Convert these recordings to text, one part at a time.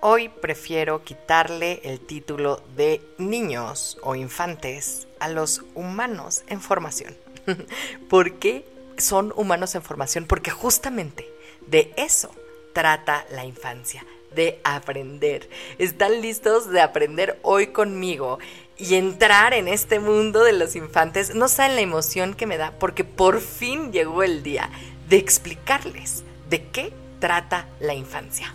Hoy prefiero quitarle el título de niños o infantes a los humanos en formación. ¿Por qué son humanos en formación? Porque justamente de eso trata la infancia, de aprender. ¿Están listos de aprender hoy conmigo? Y entrar en este mundo de los infantes, no saben la emoción que me da porque por fin llegó el día de explicarles de qué trata la infancia.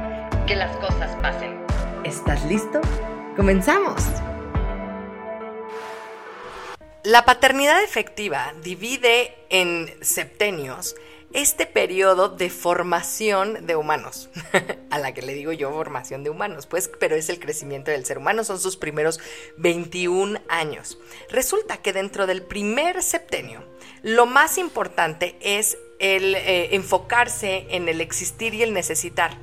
que las cosas pasen. ¿Estás listo? ¡Comenzamos! La paternidad efectiva divide en septenios este periodo de formación de humanos, a la que le digo yo formación de humanos, pues, pero es el crecimiento del ser humano, son sus primeros 21 años. Resulta que dentro del primer septenio, lo más importante es el eh, enfocarse en el existir y el necesitar.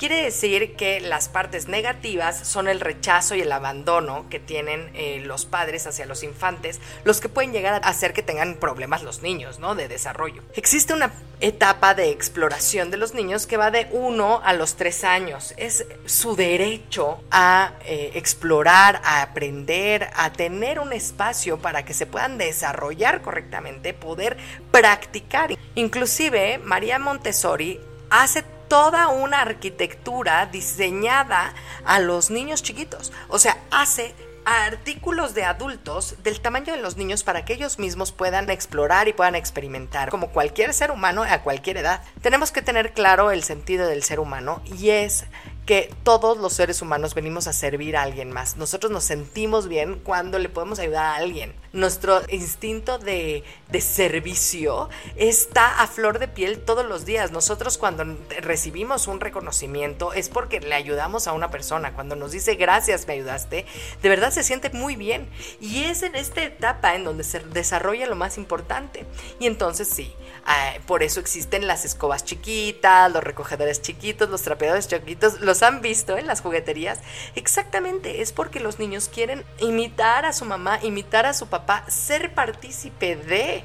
Quiere decir que las partes negativas son el rechazo y el abandono que tienen eh, los padres hacia los infantes, los que pueden llegar a hacer que tengan problemas los niños, ¿no? De desarrollo. Existe una etapa de exploración de los niños que va de 1 a los 3 años. Es su derecho a eh, explorar, a aprender, a tener un espacio para que se puedan desarrollar correctamente, poder practicar. Inclusive María Montessori hace toda una arquitectura diseñada a los niños chiquitos. O sea, hace artículos de adultos del tamaño de los niños para que ellos mismos puedan explorar y puedan experimentar como cualquier ser humano a cualquier edad. Tenemos que tener claro el sentido del ser humano y es que todos los seres humanos venimos a servir a alguien más. Nosotros nos sentimos bien cuando le podemos ayudar a alguien. Nuestro instinto de, de, servicio está a flor de piel todos los días. Nosotros cuando recibimos un reconocimiento es porque le ayudamos a una persona. Cuando nos dice gracias, me ayudaste, de verdad se siente muy bien. Y es en esta etapa en donde se desarrolla lo más importante. Y entonces sí, eh, por eso existen las escobas chiquitas, los recogedores chiquitos, los trapeadores chiquitos. ¿Los han visto en las jugueterías? Exactamente, es porque los niños quieren imitar a su mamá, imitar a su papá ser partícipe de.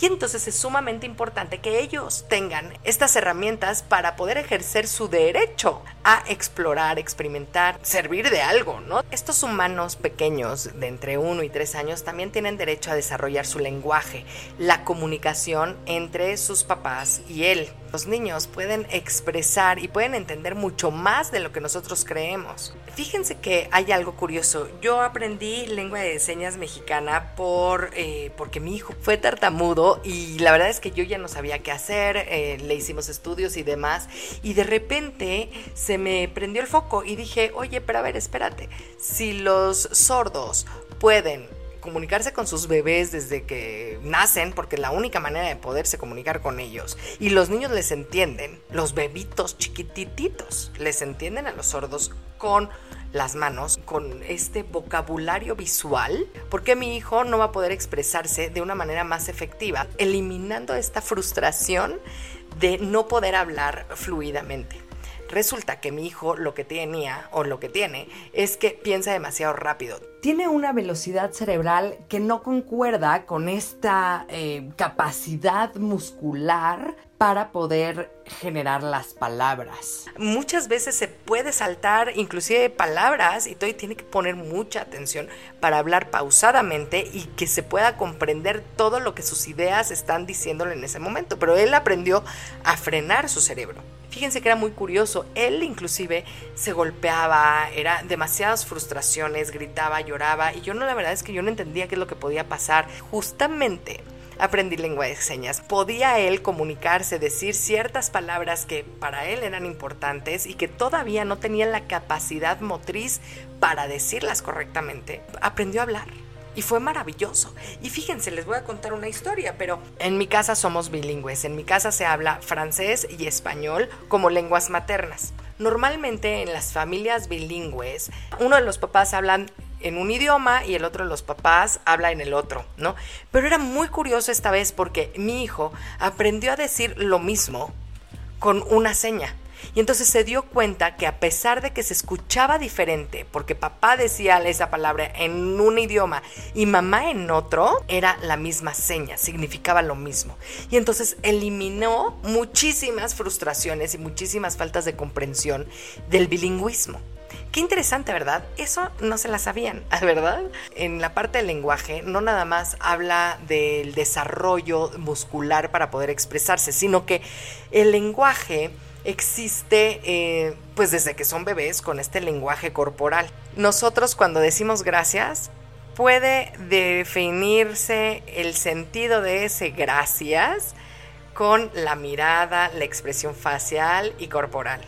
Y entonces es sumamente importante que ellos tengan estas herramientas para poder ejercer su derecho a explorar, experimentar, servir de algo, ¿no? Estos humanos pequeños de entre 1 y 3 años también tienen derecho a desarrollar su lenguaje, la comunicación entre sus papás y él. Los niños pueden expresar y pueden entender mucho más de lo que nosotros creemos. Fíjense que hay algo curioso. Yo aprendí lengua de señas mexicana por, eh, porque mi hijo fue tartamudo y la verdad es que yo ya no sabía qué hacer, eh, le hicimos estudios y demás y de repente se me prendió el foco y dije, oye, pero a ver, espérate, si los sordos pueden comunicarse con sus bebés desde que nacen, porque es la única manera de poderse comunicar con ellos. Y los niños les entienden, los bebitos chiquitititos les entienden a los sordos con las manos, con este vocabulario visual, porque mi hijo no va a poder expresarse de una manera más efectiva, eliminando esta frustración de no poder hablar fluidamente. Resulta que mi hijo lo que tenía o lo que tiene es que piensa demasiado rápido. Tiene una velocidad cerebral que no concuerda con esta eh, capacidad muscular para poder generar las palabras. Muchas veces se puede saltar inclusive palabras y todo tiene que poner mucha atención para hablar pausadamente y que se pueda comprender todo lo que sus ideas están diciéndole en ese momento. Pero él aprendió a frenar su cerebro. Fíjense que era muy curioso, él inclusive se golpeaba, era demasiadas frustraciones, gritaba, lloraba y yo no, la verdad es que yo no entendía qué es lo que podía pasar. Justamente aprendí lengua de señas. Podía él comunicarse, decir ciertas palabras que para él eran importantes y que todavía no tenía la capacidad motriz para decirlas correctamente. Aprendió a hablar. Y fue maravilloso. Y fíjense, les voy a contar una historia, pero en mi casa somos bilingües. En mi casa se habla francés y español como lenguas maternas. Normalmente en las familias bilingües, uno de los papás hablan en un idioma y el otro de los papás habla en el otro, ¿no? Pero era muy curioso esta vez porque mi hijo aprendió a decir lo mismo con una seña. Y entonces se dio cuenta que a pesar de que se escuchaba diferente, porque papá decía esa palabra en un idioma y mamá en otro, era la misma seña, significaba lo mismo. Y entonces eliminó muchísimas frustraciones y muchísimas faltas de comprensión del bilingüismo. Qué interesante, ¿verdad? Eso no se la sabían, ¿verdad? En la parte del lenguaje no nada más habla del desarrollo muscular para poder expresarse, sino que el lenguaje existe eh, pues desde que son bebés con este lenguaje corporal. Nosotros cuando decimos gracias puede definirse el sentido de ese gracias con la mirada, la expresión facial y corporal.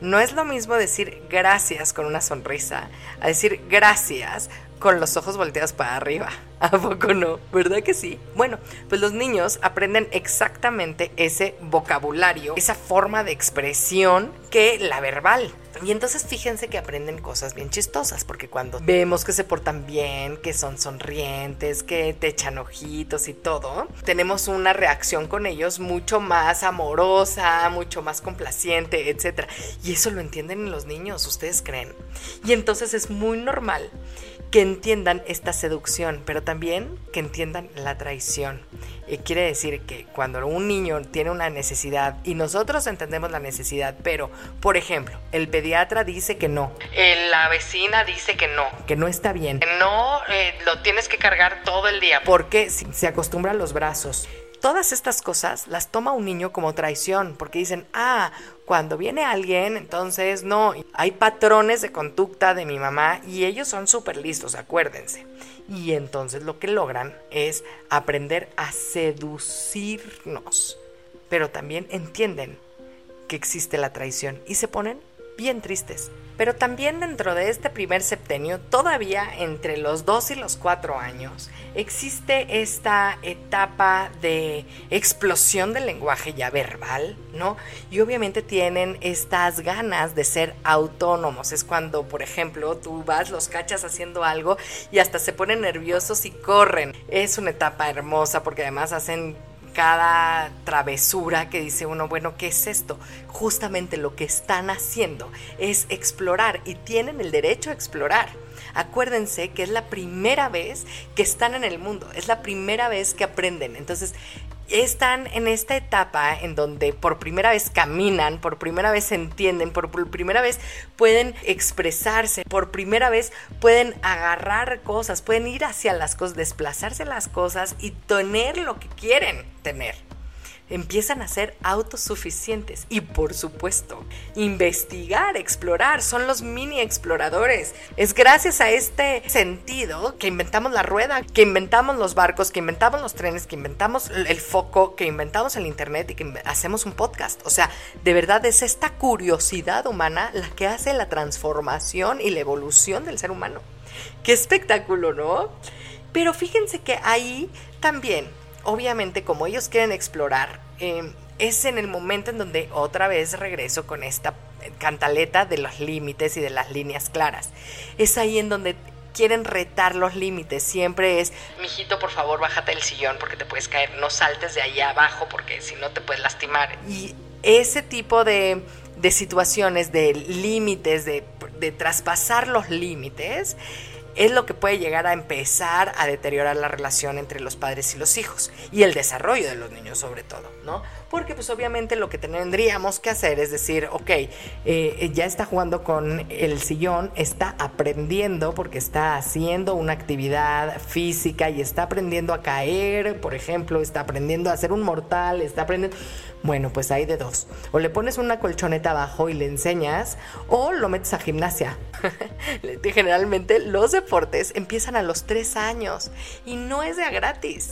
No es lo mismo decir gracias con una sonrisa a decir gracias con los ojos volteados para arriba. ¿A poco no? ¿Verdad que sí? Bueno, pues los niños aprenden exactamente ese vocabulario, esa forma de expresión que la verbal. Y entonces fíjense que aprenden cosas bien chistosas, porque cuando vemos que se portan bien, que son sonrientes, que te echan ojitos y todo, tenemos una reacción con ellos mucho más amorosa, mucho más complaciente, etc. Y eso lo entienden los niños, ¿ustedes creen? Y entonces es muy normal que entiendan esta seducción, pero también que entiendan la traición. Y quiere decir que cuando un niño tiene una necesidad y nosotros entendemos la necesidad, pero, por ejemplo, el pediatra dice que no, la vecina dice que no, que no está bien, que no eh, lo tienes que cargar todo el día, porque se acostumbra a los brazos todas estas cosas las toma un niño como traición, porque dicen, ah, cuando viene alguien, entonces no, hay patrones de conducta de mi mamá y ellos son súper listos, acuérdense. Y entonces lo que logran es aprender a seducirnos, pero también entienden que existe la traición y se ponen bien tristes. Pero también dentro de este primer septenio, todavía entre los 2 y los 4 años, existe esta etapa de explosión del lenguaje ya verbal, ¿no? Y obviamente tienen estas ganas de ser autónomos. Es cuando, por ejemplo, tú vas, los cachas haciendo algo y hasta se ponen nerviosos y corren. Es una etapa hermosa porque además hacen cada travesura que dice uno, bueno, ¿qué es esto? Justamente lo que están haciendo es explorar y tienen el derecho a explorar. Acuérdense que es la primera vez que están en el mundo, es la primera vez que aprenden. Entonces, están en esta etapa en donde por primera vez caminan, por primera vez entienden, por primera vez pueden expresarse, por primera vez pueden agarrar cosas, pueden ir hacia las cosas, desplazarse las cosas y tener lo que quieren tener empiezan a ser autosuficientes y por supuesto, investigar, explorar, son los mini exploradores. Es gracias a este sentido que inventamos la rueda, que inventamos los barcos, que inventamos los trenes, que inventamos el foco, que inventamos el internet y que hacemos un podcast. O sea, de verdad es esta curiosidad humana la que hace la transformación y la evolución del ser humano. Qué espectáculo, ¿no? Pero fíjense que ahí también obviamente como ellos quieren explorar, em, es en el momento en donde otra vez regreso con esta cantaleta de los límites y de las líneas claras. Es ahí en donde quieren retar los límites. Siempre es, mijito, por favor, bájate del sillón porque te puedes caer. No saltes de ahí abajo porque si no te puedes lastimar. Y ese tipo de, situaciones, de límites, de, de traspasar los límites, es lo que puede llegar a empezar a deteriorar la relación entre los padres y los hijos y el desarrollo de los niños sobre todo, ¿no? Porque pues obviamente lo que tendríamos que hacer es decir, ok, eh, ya está jugando con el sillón, está aprendiendo porque está haciendo una actividad física y está aprendiendo a caer, por ejemplo, está aprendiendo a hacer un mortal, está aprendiendo... Bueno, pues hay de dos. O le pones una colchoneta abajo y le enseñas, o lo metes a gimnasia. Generalmente los deportes empiezan a los tres años y no es de a gratis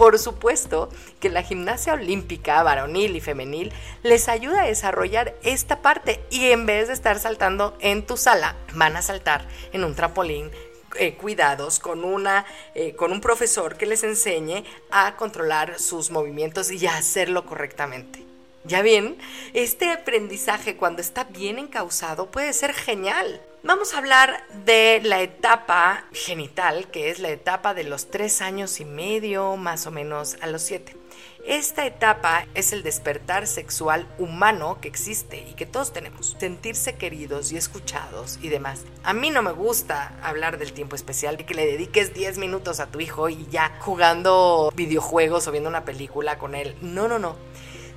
por supuesto que la gimnasia olímpica, varonil y femenil, les ayuda a desarrollar esta parte y en vez de estar saltando en tu sala, van a saltar en un trampolín eh, cuidados con, una, eh, con un profesor que les enseñe a controlar sus movimientos y a hacerlo correctamente. Ya bien, este aprendizaje cuando está bien encausado puede ser genial. Vamos a hablar de la etapa genital, que es la etapa de los tres años y medio, más o menos a los siete. Esta etapa es el despertar sexual humano que existe y que todos tenemos. Sentirse queridos y escuchados y demás. A mí no me gusta hablar del tiempo especial y que le dediques 10 minutos a tu hijo y ya jugando videojuegos o viendo una película con él. No, no, no.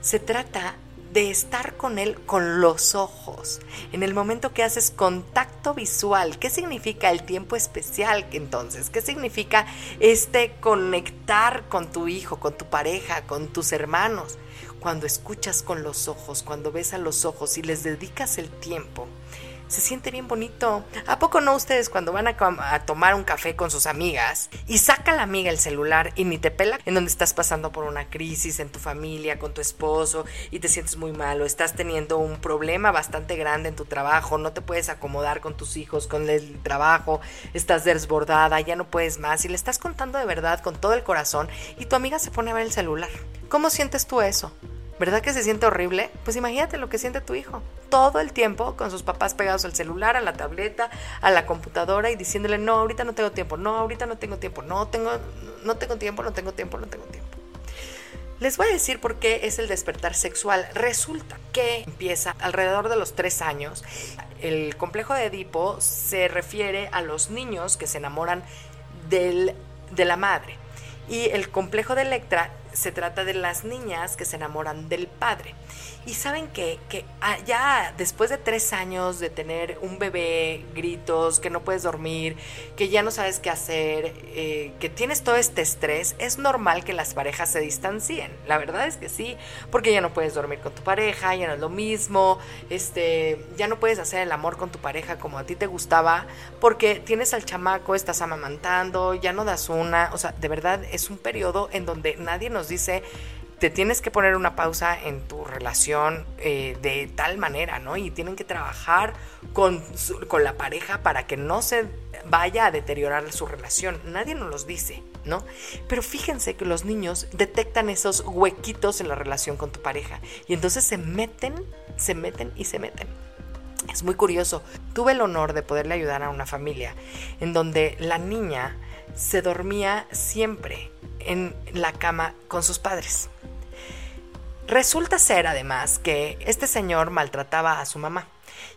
Se trata de estar con él con los ojos, en el momento que haces contacto visual. ¿Qué significa el tiempo especial entonces? ¿Qué significa este conectar con tu hijo, con tu pareja, con tus hermanos? Cuando escuchas con los ojos, cuando ves a los ojos y les dedicas el tiempo se siente bien bonito. ¿A poco no ustedes cuando van a, tomar un café con sus amigas y saca la amiga el celular y ni te pela en donde estás pasando por una crisis en tu familia, con tu esposo y te sientes muy mal o estás teniendo un problema bastante grande en tu trabajo, no te puedes acomodar con tus hijos, con el trabajo, estás desbordada, ya no puedes más y le estás contando de verdad con todo el corazón y tu amiga se pone a ver el celular. ¿Cómo sientes tú eso? ¿Verdad que se siente horrible? Pues imagínate lo que siente tu hijo. Todo el tiempo con sus papás pegados al celular, a la tableta, a la computadora y diciéndole, no, ahorita no tengo tiempo, no, ahorita no tengo tiempo, no tengo, no tengo tiempo, no tengo tiempo, no tengo tiempo. Les voy a decir por qué es el despertar sexual. Resulta que empieza alrededor de los tres años. El complejo de Edipo se refiere a los niños que se enamoran del, de la madre. Y el complejo de Electra se trata de las niñas que se enamoran del padre. Y saben que, ah, ya después de tres años de tener un bebé, gritos, que no puedes dormir, que ya no sabes qué hacer, eh, que tienes todo este estrés, es normal que las parejas se distancien. La verdad es que sí, porque ya no puedes dormir con tu pareja, ya no es lo mismo, este, ya no puedes hacer el amor con tu pareja como a ti te gustaba, porque tienes al chamaco, estás amamantando, ya no das una, o sea, de verdad es un periodo en donde nadie nos dice te tienes que poner una pausa en tu relación eh, de tal manera, ¿no? Y tienen que trabajar con, con, la pareja para que no se vaya a deteriorar su relación. Nadie nos los dice, ¿no? Pero fíjense que los niños detectan esos huequitos en la relación con tu pareja y entonces se meten, se meten y se meten. Es muy curioso. Tuve el honor de poderle ayudar a una familia en donde la niña se dormía siempre en la cama con sus padres. Resulta ser además que este señor maltrataba a su mamá.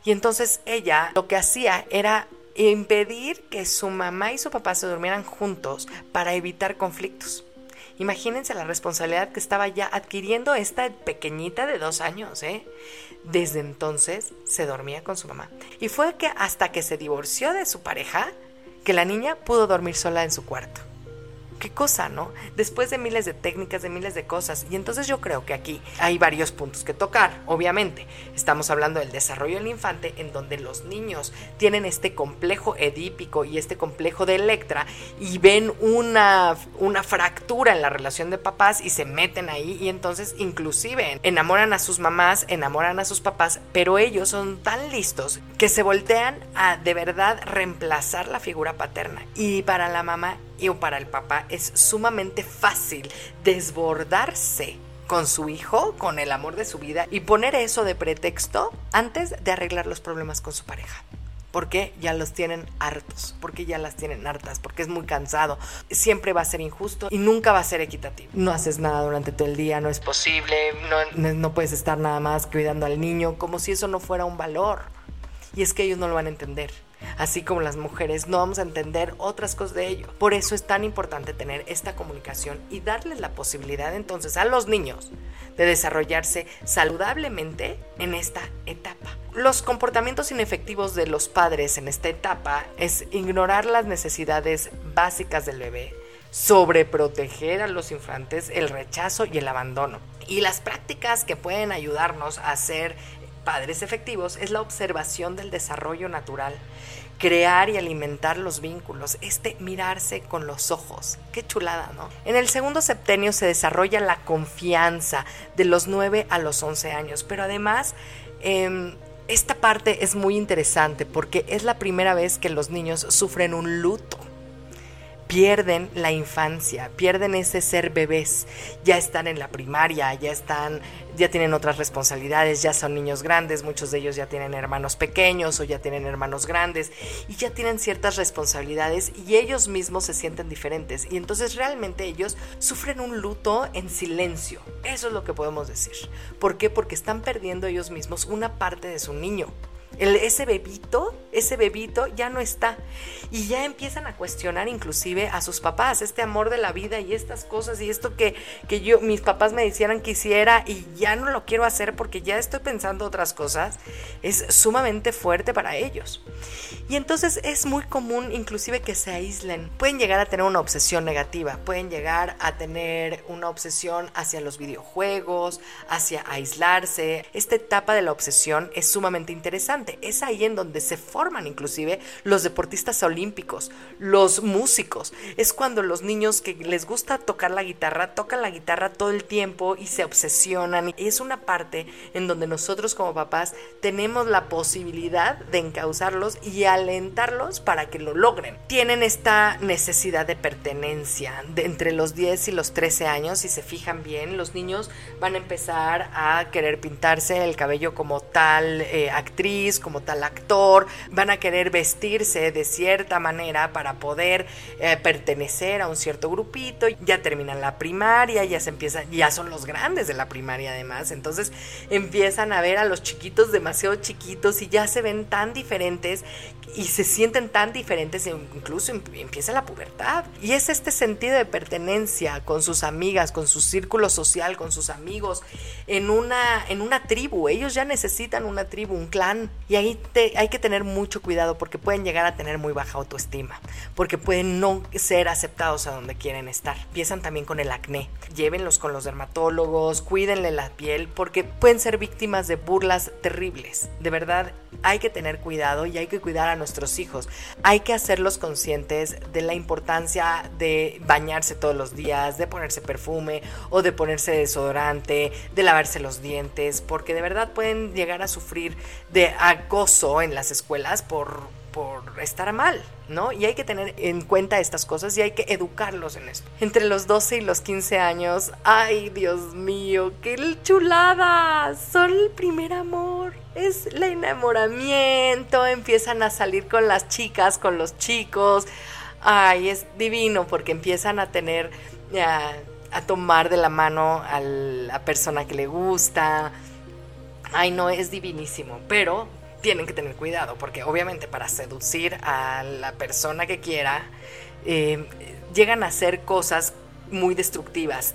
Y entonces ella lo que hacía era impedir que su mamá y su papá se durmieran juntos para evitar conflictos. Imagínense la responsabilidad que estaba ya adquiriendo esta pequeñita de dos años, ¿eh? Desde entonces se dormía con su mamá. Y fue que hasta que se divorció de su pareja, que la niña pudo dormir sola en su cuarto qué cosa, ¿no? Después de miles de técnicas, de miles de cosas. Y entonces yo creo que aquí hay varios puntos que tocar. Obviamente, estamos hablando del desarrollo del infante en donde los niños tienen este complejo edípico y este complejo de Electra y ven una, una fractura en la relación de papás y se meten ahí y entonces inclusive enamoran a sus mamás, enamoran a sus papás, pero ellos son tan listos que se voltean a de verdad reemplazar la figura paterna. Y para la mamá y para el papá es sumamente fácil desbordarse con su hijo, con el amor de su vida y poner eso de pretexto antes de arreglar los problemas con su pareja. Porque ya los tienen hartos, porque ya las tienen hartas, porque es muy cansado, siempre va a ser injusto y nunca va a ser equitativo. No haces nada durante todo el día, no es posible, no, no puedes estar nada más cuidando al niño, como si eso no fuera un valor. Y es que ellos no lo van a entender así como las mujeres, no vamos a entender otras cosas de ello. Por eso es tan importante tener esta comunicación y darles la posibilidad entonces a los niños de desarrollarse saludablemente en esta etapa. Los comportamientos inefectivos de los padres en esta etapa es ignorar las necesidades básicas del bebé, sobreproteger a los infantes, el rechazo y el abandono. Y las prácticas que pueden ayudarnos a ser padres efectivos es la observación del desarrollo natural, crear y alimentar los vínculos, este mirarse con los ojos. Qué chulada, ¿no? En el segundo septenio se desarrolla la confianza de los 9 a los 11 años, pero además... Em, esta parte es muy interesante porque es la primera vez que los niños sufren un luto pierden la infancia, pierden ese ser bebés, ya están en la primaria, ya están, ya tienen otras responsabilidades, ya son niños grandes, muchos de ellos ya tienen hermanos pequeños o ya tienen hermanos grandes y ya tienen ciertas responsabilidades y ellos mismos se sienten diferentes y entonces realmente ellos sufren un luto en silencio. Eso es lo que podemos decir. ¿Por qué? Porque están perdiendo ellos mismos una parte de su niño ese bebito, ese bebito ya no está. Y ya empiezan a cuestionar inclusive a sus papás, este amor de la vida y estas cosas y esto que, que yo, mis papás me decían que hiciera y ya no lo quiero hacer porque ya estoy pensando otras cosas, es sumamente fuerte para ellos. Y entonces es muy común inclusive que se aíslen. Pueden llegar a tener una obsesión negativa, pueden llegar a tener una obsesión hacia los videojuegos, hacia aislarse. Esta etapa de la obsesión es sumamente interesante es ahí en donde se forman inclusive los deportistas olímpicos, los músicos. Es cuando los niños que les gusta tocar la guitarra, tocan la guitarra todo el tiempo y se obsesionan. Es una parte en donde nosotros como papás tenemos la posibilidad de encauzarlos y alentarlos para que lo logren. Tienen esta necesidad de pertenencia entre los 10 y los 13 años, si se fijan bien, los niños van a empezar a querer pintarse el cabello como tal eh, actriz, como tal actor, van a querer vestirse de cierta manera para poder eh, pertenecer a un cierto grupito, ya terminan la primaria, ya se empiezan, ya son los grandes de la primaria además, entonces empiezan a ver a los chiquitos demasiado chiquitos y ya se ven tan diferentes y se sienten tan diferentes, incluso em, empieza la pubertad. Y es este sentido de pertenencia con sus amigas, con su círculo social, con sus amigos, en una, en una tribu. Ellos ya necesitan una tribu, un clan. Y ahí hay que tener mucho cuidado porque pueden llegar a tener muy baja autoestima, porque pueden no ser aceptados a donde quieren estar. Empiezan también con el acné. Llévenlos con los dermatólogos, cuídenle la piel, porque pueden ser víctimas de burlas terribles. De verdad, hay que tener cuidado y hay que cuidar a nuestros hijos. Hay que hacerlos conscientes de la importancia de bañarse todos los días, de ponerse perfume o de ponerse desodorante, de lavarse los dientes, porque de verdad pueden llegar a sufrir de acoso en las escuelas por por estar mal, ¿no? Y hay que tener en cuenta estas cosas y hay que educarlos en esto. Entre los 12 y los 15 años, ay Dios mío, qué chulada, son el primer amor. Es el enamoramiento, empiezan a salir con las chicas, con los chicos. Ay, es divino porque empiezan a tener, a, a tomar de la mano a la persona que le gusta. Ay, no, es divinísimo, pero tienen que tener cuidado, porque obviamente para seducir a la persona que quiera, eh, llegan a hacer cosas muy destructivas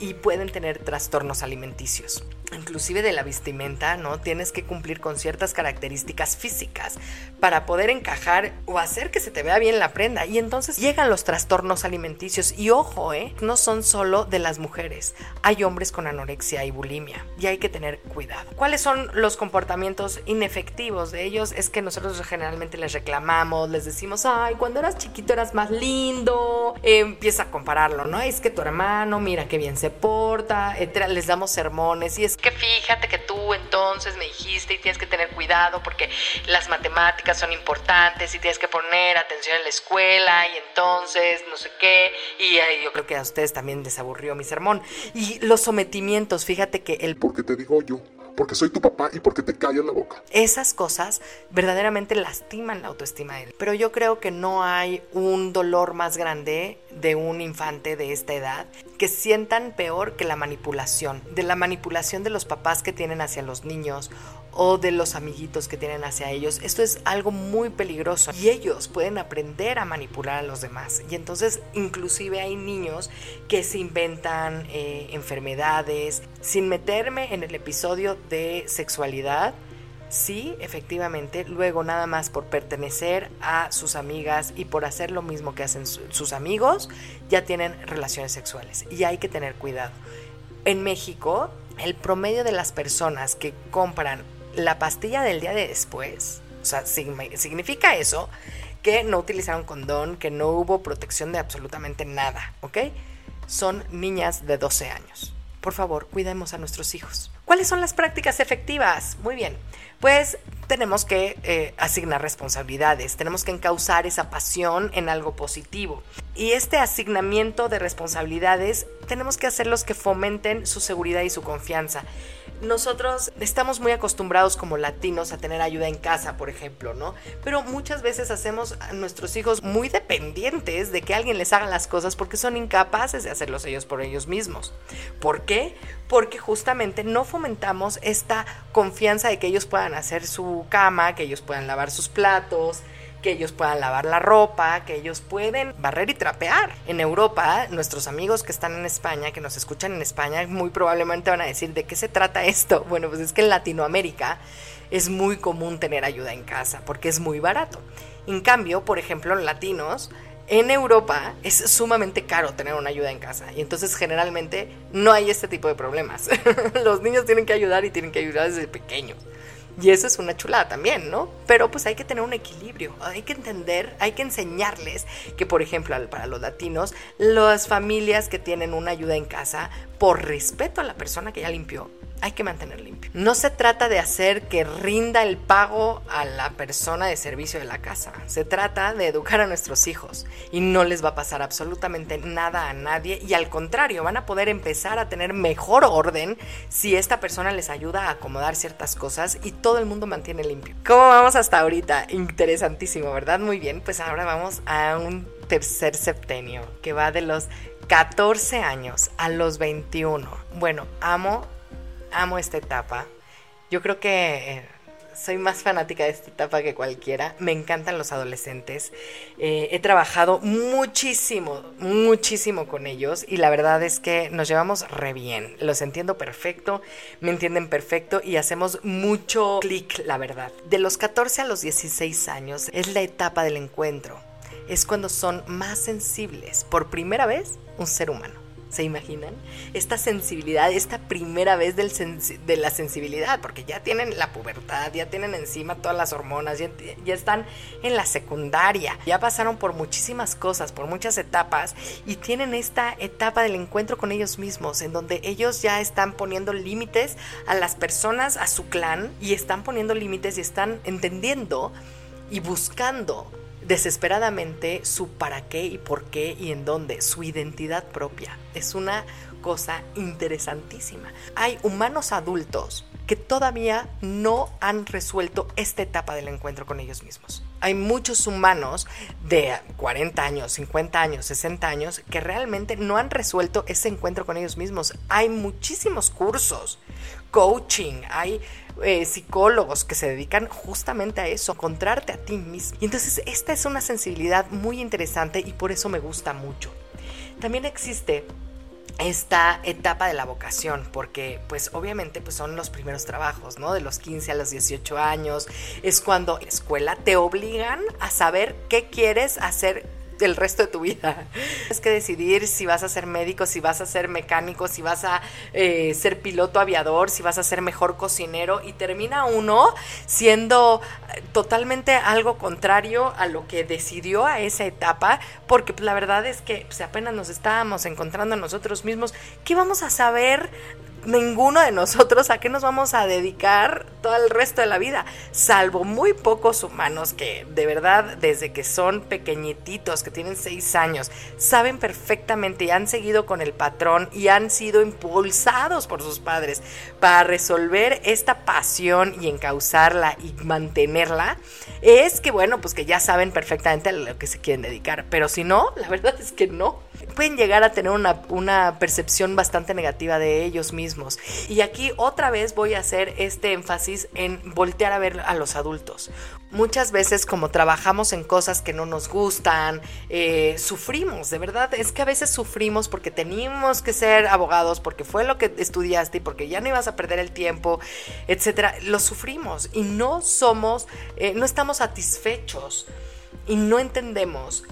y pueden tener trastornos alimenticios inclusive de la vestimenta, ¿no? Tienes que cumplir con ciertas características físicas para poder encajar o hacer que se te vea bien la prenda. Y entonces llegan los trastornos alimenticios. Y ojo, ¿eh? No son solo de las mujeres. Hay hombres con anorexia y bulimia. Y hay que tener cuidado. ¿Cuáles son los comportamientos inefectivos de ellos? Es que nosotros generalmente les reclamamos, les decimos, ay, cuando eras chiquito eras más lindo. empieza a compararlo, ¿no? Es que tu hermano, mira qué bien se porta, Les damos sermones y es que fíjate que tú entonces me dijiste y tienes que tener cuidado porque las matemáticas son importantes y tienes que poner atención en la escuela y entonces no sé qué. Y yo creo que a ustedes también les aburrió mi sermón. Y los sometimientos, fíjate que el... Porque te digo yo porque soy tu papá y porque te callas la boca. Esas cosas verdaderamente lastiman la autoestima de él. Pero yo creo que no hay un dolor más grande de un infante de esta edad que sientan peor que la manipulación, de la manipulación de los papás que tienen hacia los niños o de los amiguitos que tienen hacia ellos. Esto es algo muy peligroso y ellos pueden aprender a manipular a los demás. Y entonces inclusive hay niños que se inventan eh, enfermedades. Sin meterme en el episodio de sexualidad, Sí, efectivamente, luego nada más por pertenecer a sus amigas y por hacer lo mismo que hacen sus amigos, ya tienen relaciones sexuales y hay que tener cuidado. En México, el promedio de las personas que compran la pastilla del día de después, o sea, significa eso que no utilizaron condón, que no hubo protección de absolutamente nada, ¿ok? Son niñas de 12 años. Por favor, cuidemos a nuestros hijos. ¿Cuáles son las prácticas efectivas? Muy bien, pues tenemos que eh, asignar responsabilidades, tenemos que encauzar esa pasión en algo positivo. Y este asignamiento de responsabilidades tenemos que hacerlos que fomenten su seguridad y su confianza nosotros estamos muy acostumbrados como latinos a tener ayuda en casa, por ejemplo, ¿no? Pero muchas veces hacemos a nuestros hijos muy dependientes de que alguien les haga las cosas porque son incapaces de hacerlos ellos por ellos mismos. ¿Por qué? Porque justamente no fomentamos esta confianza de que ellos puedan hacer su cama, que ellos puedan lavar sus platos, que ellos puedan lavar la ropa, que ellos pueden barrer y trapear. En Europa, nuestros amigos que están en España, que nos escuchan en España, muy probablemente van a decir, ¿de qué se trata esto? Bueno, pues es que en Latinoamérica es muy común tener ayuda en casa porque es muy barato. En cambio, por ejemplo, en latinos, en Europa es sumamente caro tener una ayuda en casa y entonces generalmente no hay este tipo de problemas. Los niños tienen que ayudar y tienen que ayudar desde pequeños. Y eso es una chulada también, ¿no? Pero pues hay que tener un equilibrio, hay que entender, hay que enseñarles que, por ejemplo, para los latinos, las familias que tienen una ayuda en casa, por respeto a la persona que ya limpió, hay que mantener limpio. No se trata de hacer que rinda el pago a la persona de servicio de la casa. Se trata de educar a nuestros hijos y no les va a pasar absolutamente nada a nadie y al contrario, van a poder empezar a tener mejor orden si esta persona les ayuda a acomodar ciertas cosas y todo el mundo mantiene limpio. ¿Cómo vamos hasta ahorita? Interesantísimo, ¿verdad? Muy bien, pues ahora vamos a un tercer septenio que va de los 14 años a los 21. Bueno, amo amo esta etapa. Yo creo que eh, soy más fanática de esta etapa que cualquiera. Me encantan los adolescentes. Eh, he trabajado muchísimo, muchísimo con ellos y la verdad es que nos llevamos re bien. Los entiendo perfecto, me entienden perfecto y hacemos mucho clic, la verdad. De los 14 a los 16 años es la etapa del encuentro. Es cuando son más sensibles, por primera vez, un ser humano. ¿Se imaginan? Esta sensibilidad, esta primera vez de la sensibilidad, porque ya tienen la pubertad, ya tienen encima todas las hormonas, ya, están en la secundaria, ya pasaron por muchísimas cosas, por muchas etapas, y tienen esta etapa del encuentro con ellos mismos, en donde ellos ya están poniendo límites a las personas, a su clan, y están poniendo límites y están entendiendo y buscando desesperadamente su para qué y por qué y en dónde, su identidad propia. Es una cosa interesantísima. Hay humanos adultos que todavía no han resuelto esta etapa del encuentro con ellos mismos. Hay muchos humanos de 40 años, 50 años, 60 años que realmente no han resuelto ese encuentro con ellos mismos. Hay muchísimos cursos, coaching, hay eh, psicólogos que se dedican justamente a eso, a encontrarte a ti mismo. Y entonces esta es una sensibilidad muy interesante y por eso me gusta mucho. También existe esta etapa de la vocación, porque pues obviamente pues son los primeros trabajos, ¿no? De los 15 a los 18 años, es cuando la escuela te obligan a saber qué quieres hacer el resto de tu vida. Tienes que decidir si vas a ser médico, si vas a ser mecánico, si vas a eh, ser piloto aviador, si vas a ser mejor cocinero y termina uno siendo eh, totalmente algo contrario a lo que decidió a esa etapa, porque pues, la verdad es que pues, apenas nos estábamos encontrando nosotros mismos, ¿qué vamos a saber ninguno de nosotros a qué nos vamos a dedicar todo el resto de la vida, salvo muy pocos humanos que de verdad desde que son pequeñititos, que tienen seis años, saben perfectamente y han seguido con el patrón y han sido impulsados por sus padres para resolver esta pasión y encauzarla y mantenerla, es que bueno, pues que ya saben perfectamente a lo que se quieren dedicar, pero si no, la verdad es que no pueden llegar a tener una, una, percepción bastante negativa de ellos mismos. Y aquí otra vez voy a hacer este énfasis en voltear a ver a los adultos. Muchas veces como trabajamos en cosas que no nos gustan, eh, sufrimos, de verdad, es que a veces sufrimos porque teníamos que ser abogados, porque fue lo que estudiaste y porque ya no ibas a perder el tiempo, etcétera. Lo sufrimos y no somos, eh, no estamos satisfechos y no entendemos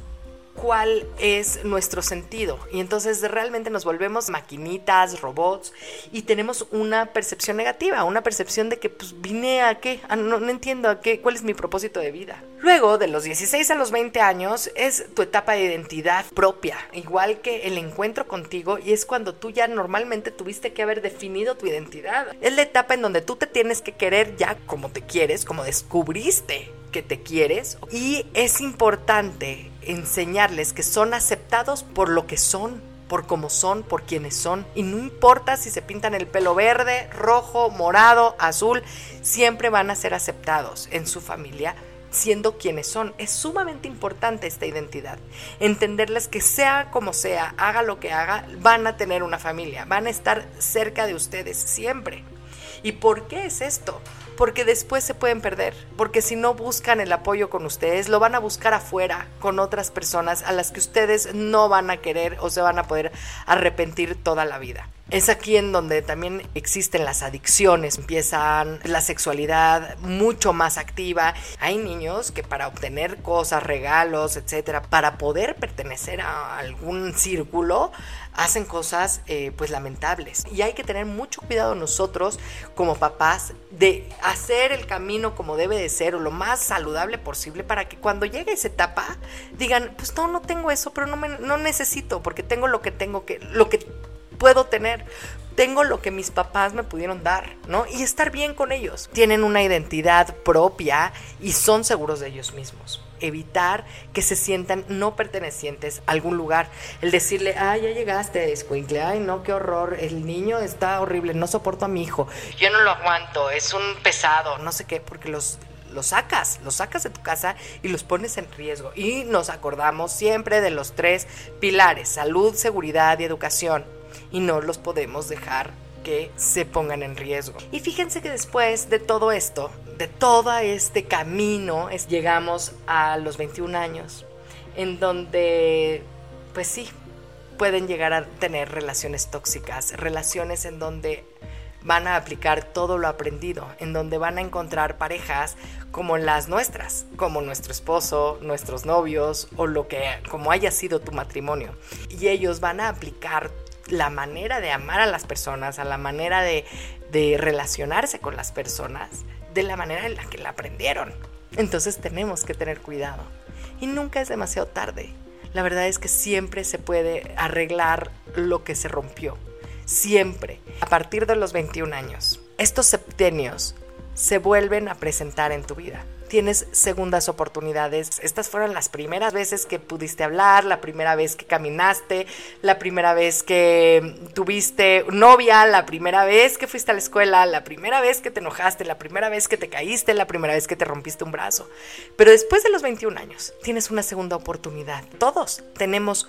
cuál es nuestro sentido. Y entonces realmente nos volvemos maquinitas, robots, y tenemos una percepción negativa, una percepción de que pues vine a qué, no, no, entiendo a qué, cuál es mi propósito de vida. Luego, de los 16 a los 20 años, es tu etapa de identidad propia, igual que el encuentro contigo, y es cuando tú ya normalmente tuviste que haber definido tu identidad. Es la etapa en donde tú te tienes que querer ya como te quieres, como descubriste que te quieres, y es importante enseñarles que son aceptados por lo que son, por cómo son, por quienes son. Y no importa si se pintan el pelo verde, rojo, morado, azul, siempre van a ser aceptados en su familia siendo quienes son. Es sumamente importante esta identidad. Entenderles que sea como sea, haga lo que haga, van a tener una familia, van a estar cerca de ustedes siempre. ¿Y por qué es esto? Porque después se pueden perder, porque si no buscan el apoyo con ustedes, lo van a buscar afuera con otras personas a las que ustedes no van a querer o se van a poder arrepentir toda la vida. Es aquí en donde también existen las adicciones, empiezan la sexualidad mucho más activa. Hay niños que para obtener cosas, regalos, etcétera, para poder pertenecer a algún círculo, hacen cosas eh, pues lamentables. Y hay que tener mucho cuidado nosotros como papás de hacer el camino como debe de ser o lo más saludable posible para que cuando llegue esa etapa digan, pues no, no tengo eso, pero no, me, no necesito porque tengo lo que tengo que, lo que puedo tener. Tengo lo que mis papás me pudieron dar, ¿no? Y estar bien con ellos. Tienen una identidad propia y son seguros de ellos mismos evitar que se sientan no pertenecientes a algún lugar. El decirle, ay, ya llegaste, escuincle, ay, no, qué horror, el niño está horrible, no soporto a mi hijo, yo no lo aguanto, es un pesado, no sé qué, porque los, los sacas, los sacas de tu casa y los pones en riesgo. Y nos acordamos siempre de los tres pilares, salud, seguridad y educación y no los podemos dejar que se pongan en riesgo. Y fíjense que después de todo esto, de todo este camino, es, llegamos a los 21 años, en donde, pues sí, pueden llegar a tener relaciones tóxicas, relaciones en donde van a aplicar todo lo aprendido, en donde van a encontrar parejas como las nuestras, como nuestro esposo, nuestros novios o lo que como haya sido tu matrimonio. Y ellos van a aplicar la manera de amar a las personas, a la manera de, relacionarse con las personas, de la manera en la que la aprendieron. Entonces tenemos que tener cuidado. Y nunca es demasiado tarde. La verdad es que siempre se puede arreglar lo que se rompió. Siempre. A partir de los 21 años. Estos septenios se vuelven a presentar en tu vida tienes segundas oportunidades. Estas fueron las primeras veces que pudiste hablar, la primera vez que caminaste, la primera vez que tuviste novia, la primera vez que fuiste a la escuela, la primera vez que te enojaste, la primera vez que te caíste, la primera vez que te rompiste un brazo. Pero después de los 21 años, tienes una segunda oportunidad. Todos tenemos